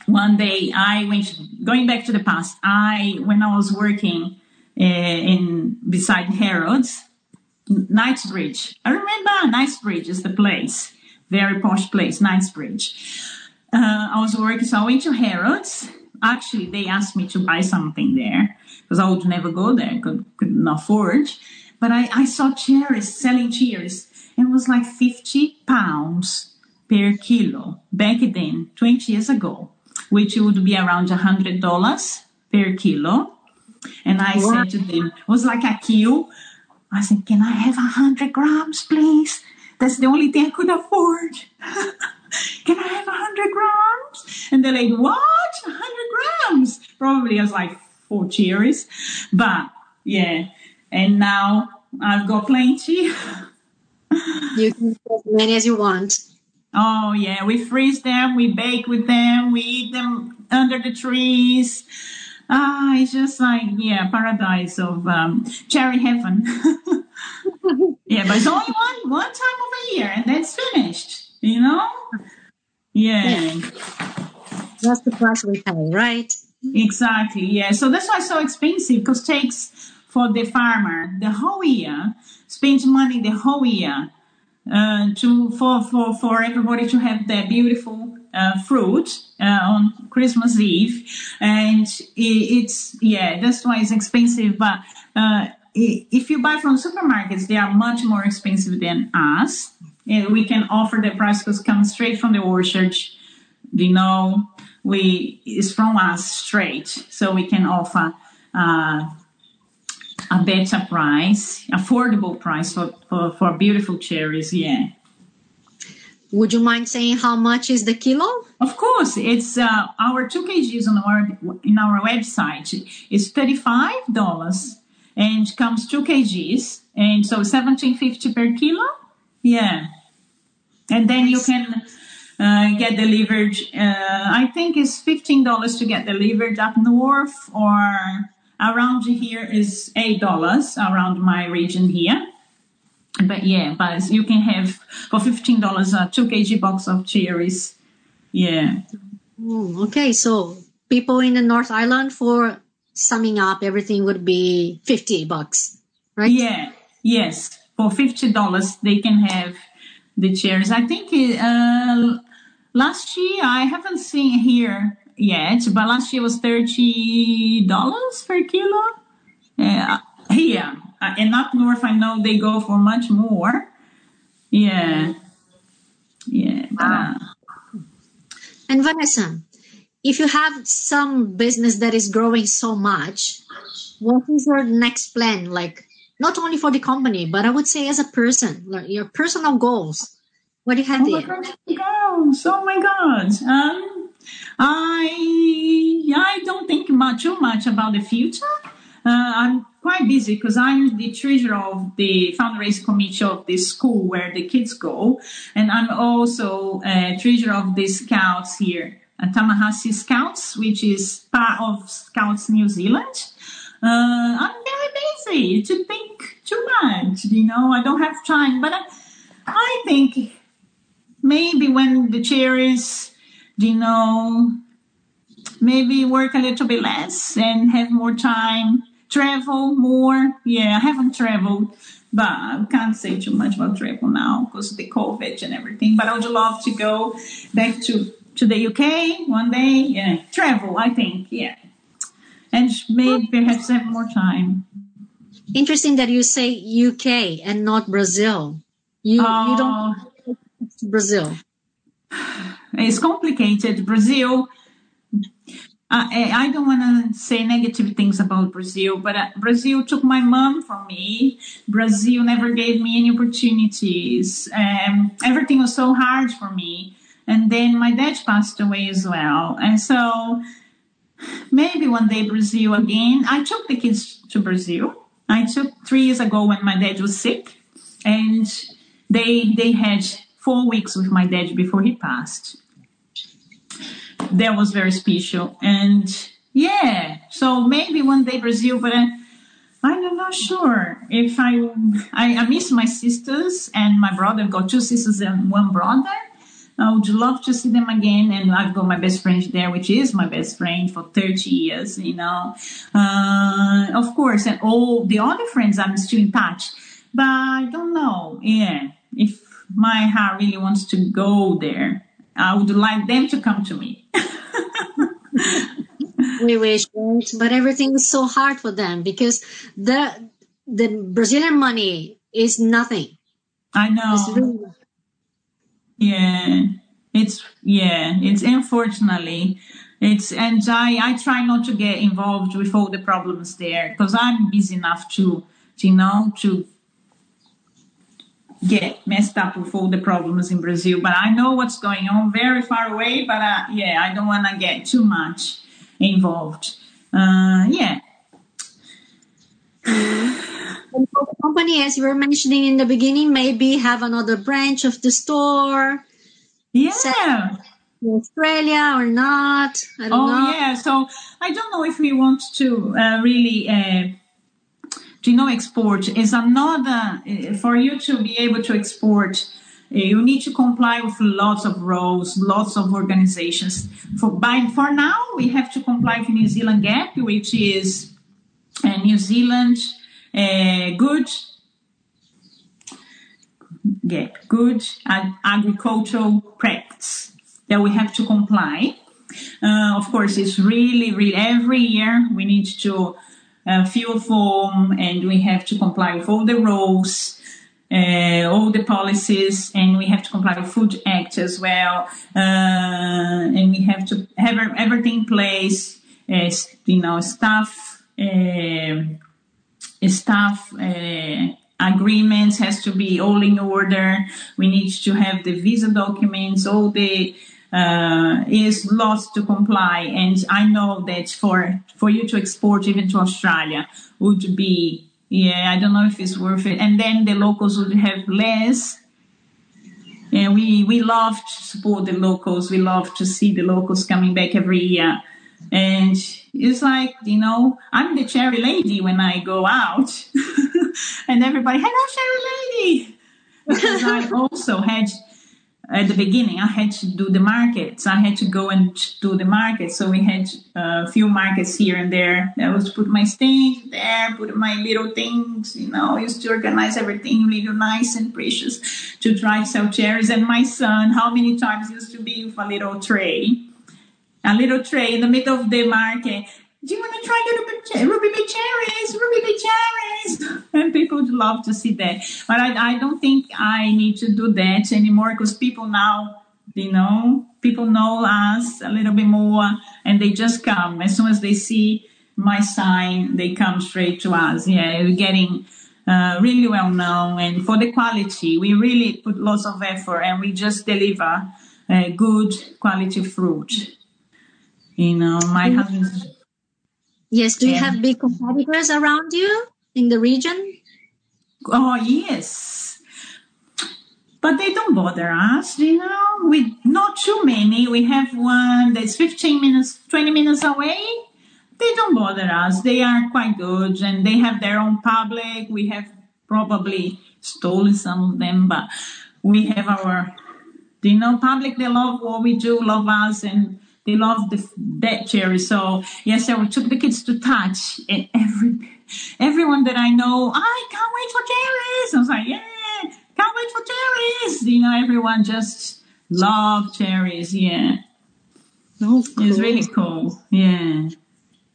Speaker 2: one day I went, going back to the past, I, when I was working uh, in, beside Harrods, Knightsbridge. I remember Knightsbridge is the place, very posh place, Knightsbridge. Uh, I was working, so I went to Harrods. Actually, they asked me to buy something there because I would never go there, could, couldn't afford. But I, I saw cherries, selling cherries, and it was like 50 pounds per kilo back then, 20 years ago, which would be around $100 per kilo. And I
Speaker 1: Wow.
Speaker 2: said to them, it was like a queue. I said, can I have a hundred grams, please? That's the only thing I could afford. <laughs> can I have a hundred grams? And they're like, what? A hundred grams? Probably I was like oh, four cherries. But yeah. And now I've got plenty. <laughs>
Speaker 1: You can have as many as you want.
Speaker 2: Oh yeah, we freeze them, we bake with them, we eat them under the trees. Ah, it's just like yeah, paradise of um, cherry heaven. <laughs> yeah, but it's only one one time of a year, and that's finished. You know? Yeah,
Speaker 1: That's the price we pay, right?
Speaker 2: exactly. Yeah, so that's why it's so expensive because takes for the farmer the whole year, spends money the whole year uh, to for, for for everybody to have their beautiful uh, fruit uh, on Christmas Eve, and i it's yeah, that's why it's expensive. But uh, if you buy from supermarkets, they are much more expensive than us. And we can offer the price because come straight from the orchard. You know, we it's from us straight, so we can offer. A better price, affordable price for, for, for beautiful cherries, yeah.
Speaker 1: Would you mind saying how much is the kilo?
Speaker 2: Of course, it's uh, our two kgs on our in our website is thirty five dollars and comes two kgs and so seventeen fifty per kilo. Yeah, and then you can uh, get delivered. Uh, I think it's fifteen dollars to get delivered up north or around here is eight dollars around my region here. But yeah, but you can have for fifteen dollars a two kg box of cherries. Yeah.
Speaker 1: Okay, so people in the North Island, for summing up, everything would be 50 bucks, right?
Speaker 2: Yeah, yes. For fifty dollars, they can have the chairs. I think uh, last year I haven't seen here yet, but last year was thirty dollars per kilo. Yeah, here uh, and up north, I know they go for much more. Yeah, yeah. But, uh,
Speaker 1: And Vanessa, if you have some business that is growing so much, what is your next plan? Like, not only for the company, but I would say as a person, like your personal goals. What do you have
Speaker 2: Oh
Speaker 1: there?
Speaker 2: Goals. Oh my God. Um, I I don't think much too much about the future. Uh, I'm quite busy because I'm the treasurer of the fundraising committee of the school where the kids go, and I'm also uh, treasurer of the Scouts here, uh, Tallahassee Scouts, which is part of Scouts New Zealand. Uh, I'm very busy to think too much. You know, I don't have time, but I, I think maybe when the chair is, you know, maybe work a little bit less and have more time, travel more. Yeah, I haven't traveled, but I can't say too much about travel now because of the COVID and everything. But I would love to go back to, to the UK one day. Yeah, travel, I think. Yeah. And maybe perhaps have more time.
Speaker 1: Interesting that you say UK and not Brazil. You you don't
Speaker 2: Oh,
Speaker 1: Brazil. <sighs>
Speaker 2: it's complicated. Brazil. I, I don't want to say negative things about Brazil, but uh, Brazil took my mom from me. Brazil never gave me any opportunities. Um, everything was so hard for me. And then my dad passed away as well. And so maybe one day Brazil again. I took the kids to Brazil. I took three years ago when my dad was sick, and they they had four weeks with my dad before he passed. That was very special, and yeah. So maybe one day Brazil, but I, I'm not sure if I, I I miss my sisters and my brother. Got two sisters and one brother. I would love to see them again, and I've got my best friend there, which is my best friend for 30 years, you know. Uh, of course, and all the other friends I'm still in touch, but I don't know, yeah, if my heart really wants to go there. I would like them to come to me.
Speaker 1: We wish, but everything is so hard for them because the the Brazilian money is nothing.
Speaker 2: I
Speaker 1: It's
Speaker 2: know.
Speaker 1: really
Speaker 2: Yeah, it's yeah, it's unfortunately it's and I I try not to get involved with all the problems there because I'm busy enough to you know to get messed up with all the problems in Brazil. But I know what's going on very far away. But uh, yeah, I don't want to get too much involved. Uh, yeah,
Speaker 1: And for the company, as you were mentioning in the beginning, maybe have another branch of the store
Speaker 2: yeah.
Speaker 1: Australia or not. I don't
Speaker 2: Oh
Speaker 1: know.
Speaker 2: yeah, so I don't know if we want to uh, really, know, export is another uh, for you to be able to export. uh, You need to comply with lots of rules, lots of organizations. For by for now, we have to comply with New Zealand GAP, which is uh, New Zealand uh, good get good ag- agricultural practice that we have to comply. Uh, of course, it's really, really every year we need to uh, fill form and we have to comply with all the rules, uh, all the policies, and we have to comply with Food Act as well. Uh, and we have to have everything in place, you know, staff. um staff uh, agreements has to be all in order. We need to have the visa documents, all the uh, is lost to comply. And I know that for for you to export even to Australia would be yeah, I don't know if it's worth it. And then the locals would have less. And we we love to support the locals. We love to see the locals coming back every year. And it's like, you know, I'm the cherry lady when I go out. <laughs> and everybody, hello, cherry lady. Because I <laughs> also had, at the beginning, I had to do the markets. I had to go and do the markets. So we had uh, a few markets here and there. I was put my stand there, put my little things, you know, I used to organize everything really nice and precious to try to sell cherries. And my son, how many times used to be with a little tray a little tray in the middle of the market. Do you want to try little bit Ruby Bay cherries, Ruby Bay cherries? And people would love to see that. But I, I don't think I need to do that anymore because people now, you know, people know us a little bit more and they just come. As soon as they see my sign, they come straight to us. Yeah, we're getting uh, really well known. And for the quality, we really put lots of effort and we just deliver uh, good quality fruit. You know, my
Speaker 1: Mm-hmm.
Speaker 2: husband.
Speaker 1: Yes. Do you have big competitors around you in the region?
Speaker 2: Oh yes, but they don't bother us. You know, we not too many. We have one that's fifteen minutes, twenty minutes away. They don't bother us. They are quite good, and they have their own public. We have probably stolen some of them, but we have our, you know, public. They love what we do, love us, and they love the that cherry. So yes, I took the kids to touch, and every everyone that I know, I can't wait for cherries. I was like, yeah, can't wait for cherries. You know, everyone just love cherries. Yeah,
Speaker 1: No.
Speaker 2: it's really cool. Yeah.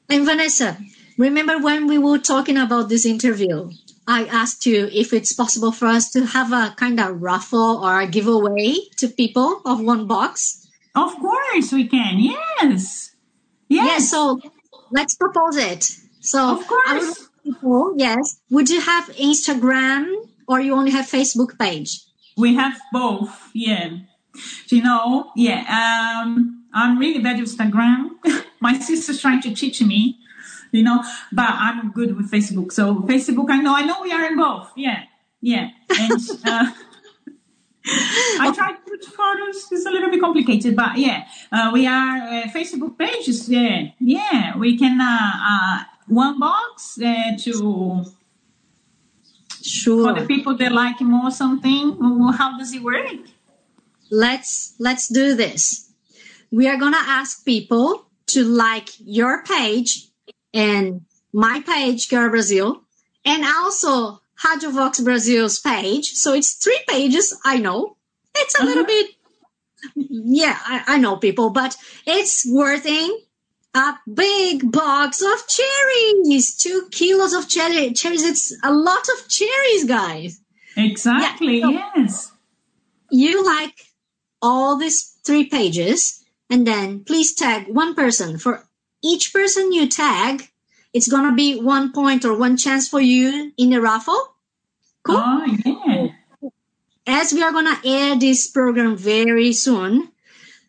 Speaker 1: And Vanessa, remember when we were talking about this interview? I asked you if it's possible for us to have a kind of raffle or a giveaway to people of one box.
Speaker 2: Of course we can. Yes. Yes.
Speaker 1: Yes, so let's propose it. So
Speaker 2: Of course.
Speaker 1: People, yes. Would you have Instagram or you only have Facebook page?
Speaker 2: We have both. Yeah. You know, yeah. Um, I'm really bad with Instagram. <laughs> My sister's trying to teach me, you know, but I'm good with Facebook. So Facebook, I know, I know we are in both. Yeah. Yeah. And, uh, <laughs> I try to put photos. It's a little bit complicated, but yeah, uh, we are uh, Facebook pages. Yeah, yeah, we can uh, uh, one box uh, to for the people that like more something. How does it work?
Speaker 1: let's let's do this. We are gonna ask people to like your page and my page, Girl Brazil, and also Rádio Vox Brazil's page. So it's three pages. I know it's a little mm-hmm. bit, yeah, I, I know people, but it's worthing a big box of cherries, two kilos of cherry, cherries. It's a lot of cherries, guys
Speaker 2: Exactly.
Speaker 1: Yeah.
Speaker 2: Yes.
Speaker 1: you like all these three pages and then please tag one person for each person you tag it's gonna be one point or one chance for you in the raffle cool
Speaker 2: Oh yeah.
Speaker 1: as we are gonna air this program very soon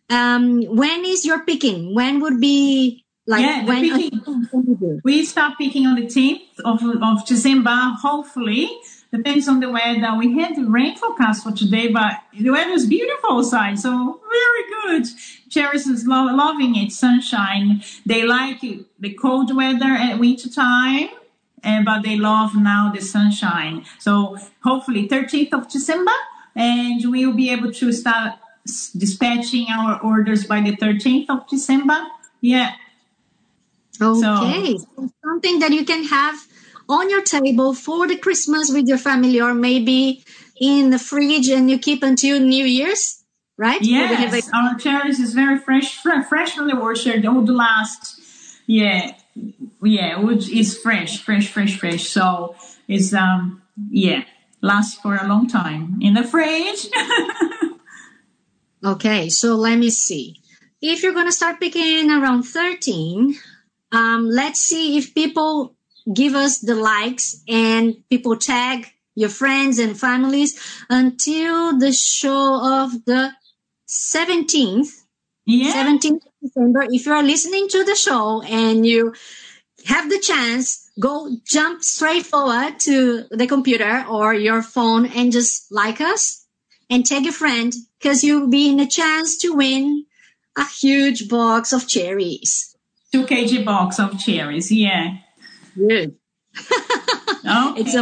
Speaker 1: um when is your picking when would be like
Speaker 2: Yeah,
Speaker 1: when
Speaker 2: picking-? We start picking on the 10th of, of December, hopefully. Depends on the weather. We had the rain forecast for today, but the weather is beautiful outside, so very good. Cherries is lo- loving it, sunshine. They like the cold weather at winter time, and, but they love now the sunshine. So hopefully 13th of December, and we will be able to start s- dispatching our orders by the 13th of December. Yeah,
Speaker 1: Okay. So something that you can have on your table for the Christmas with your family or maybe in the fridge and you keep until New Year's, right? Where they have
Speaker 2: Yes,
Speaker 1: a-
Speaker 2: our cherries is very fresh, fre- fresh from the orchard. It would last, yeah, yeah, is fresh, fresh, fresh, fresh. So it's um, yeah, lasts for a long time in the fridge. <laughs>
Speaker 1: Okay, so let me see. If you're going to start picking around 13, um, let's see if people give us the likes and people tag your friends and families until the show of the 17th.
Speaker 2: yeah,
Speaker 1: 17th December. If you are listening to the show and you have the chance, go jump straight forward to the computer or your phone and just like us and tag a friend because you'll be in a chance to win a huge box of cherries.
Speaker 2: two kg box of cherries. Yeah,
Speaker 1: Good.
Speaker 2: okay.
Speaker 1: It's a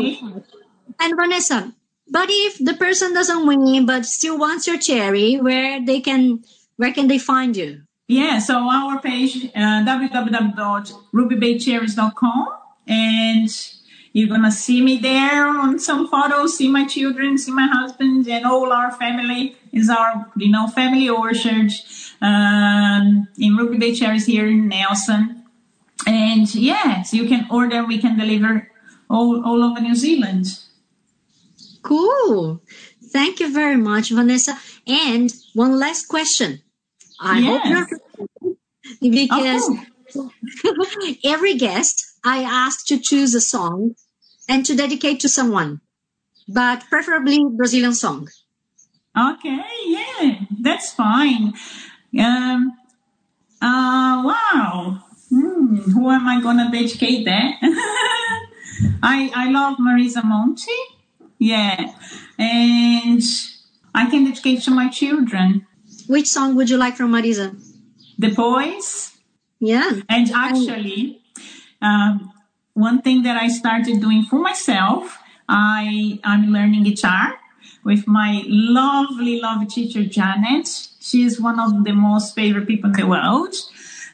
Speaker 1: and Vanessa, but if the person doesn't win but still wants your cherry, where they can where can they find you?
Speaker 2: Yeah, so our page, uh, www.rubybaycherries.com, and you're gonna see me there on some photos, see my children, see my husband, and all our family is our, you know, family orchard um, in Ruby Bay Cherries here in Nelson. And yes, you can order, we can deliver all, all over New Zealand.
Speaker 1: Cool. Thank you very much, Vanessa. And one last question. I hope
Speaker 2: Yes.
Speaker 1: you're because
Speaker 2: Oh, <laughs>
Speaker 1: every guest I ask to choose a song and to dedicate to someone, but preferably Brazilian song.
Speaker 2: Okay, yeah, that's fine. Um, uh, wow. Hmm, who am I gonna dedicate that? <laughs> I I love Marisa Monte. Yeah, and I can dedicate to my children.
Speaker 1: Which song would you like from Marisa?
Speaker 2: The boys.
Speaker 1: Yeah.
Speaker 2: And actually, um, one thing that I started doing for myself, I I'm learning guitar with my lovely, lovely teacher Janet. She is one of the most favorite people in the world,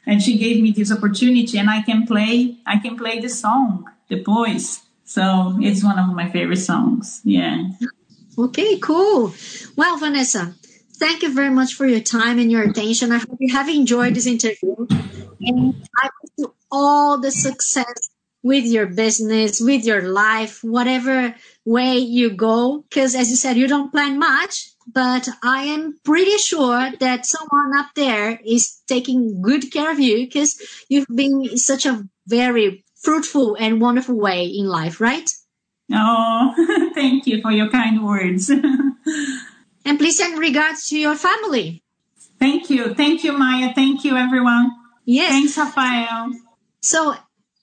Speaker 2: and she gave me this opportunity, and I can play I can play the song, The Boys. So it's one of my favorite songs. Yeah.
Speaker 1: Okay, cool. Well, Vanessa, thank you very much for your time and your attention. I hope you have enjoyed this interview. And I wish you all the success with your business, with your life, whatever way you go. Because as you said, you don't plan much, but I am pretty sure that someone up there is taking good care of you because you've been such a very fruitful and wonderful way in life, right?
Speaker 2: Oh, <laughs> thank you for your kind words. <laughs>
Speaker 1: and please send regards to your family.
Speaker 2: Thank you. Thank you, Maya. Thank you, everyone.
Speaker 1: Yes.
Speaker 2: Thanks, Rafael.
Speaker 1: So,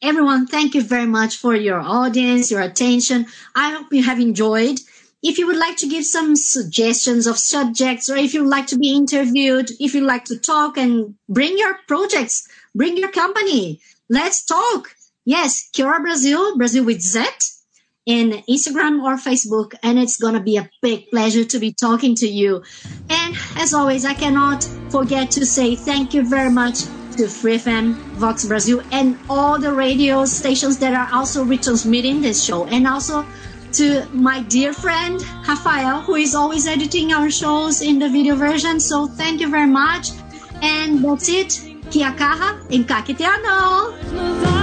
Speaker 1: everyone, thank you very much for your audience, your attention. I hope you have enjoyed. If you would like to give some suggestions of subjects, or if you would like to be interviewed, if you'd like to talk and bring your projects, bring your company, let's talk. Yes, Kia Ora Brazil, Brazil with Z, in Instagram or Facebook, and it's gonna be a big pleasure to be talking to you. And as always, I cannot forget to say thank you very much to Free FM, Vox Brazil, and all the radio stations that are also retransmitting this show, and also to my dear friend Rafael, who is always editing our shows in the video version. So thank you very much. And that's it. Kia kaha, enkaketeano.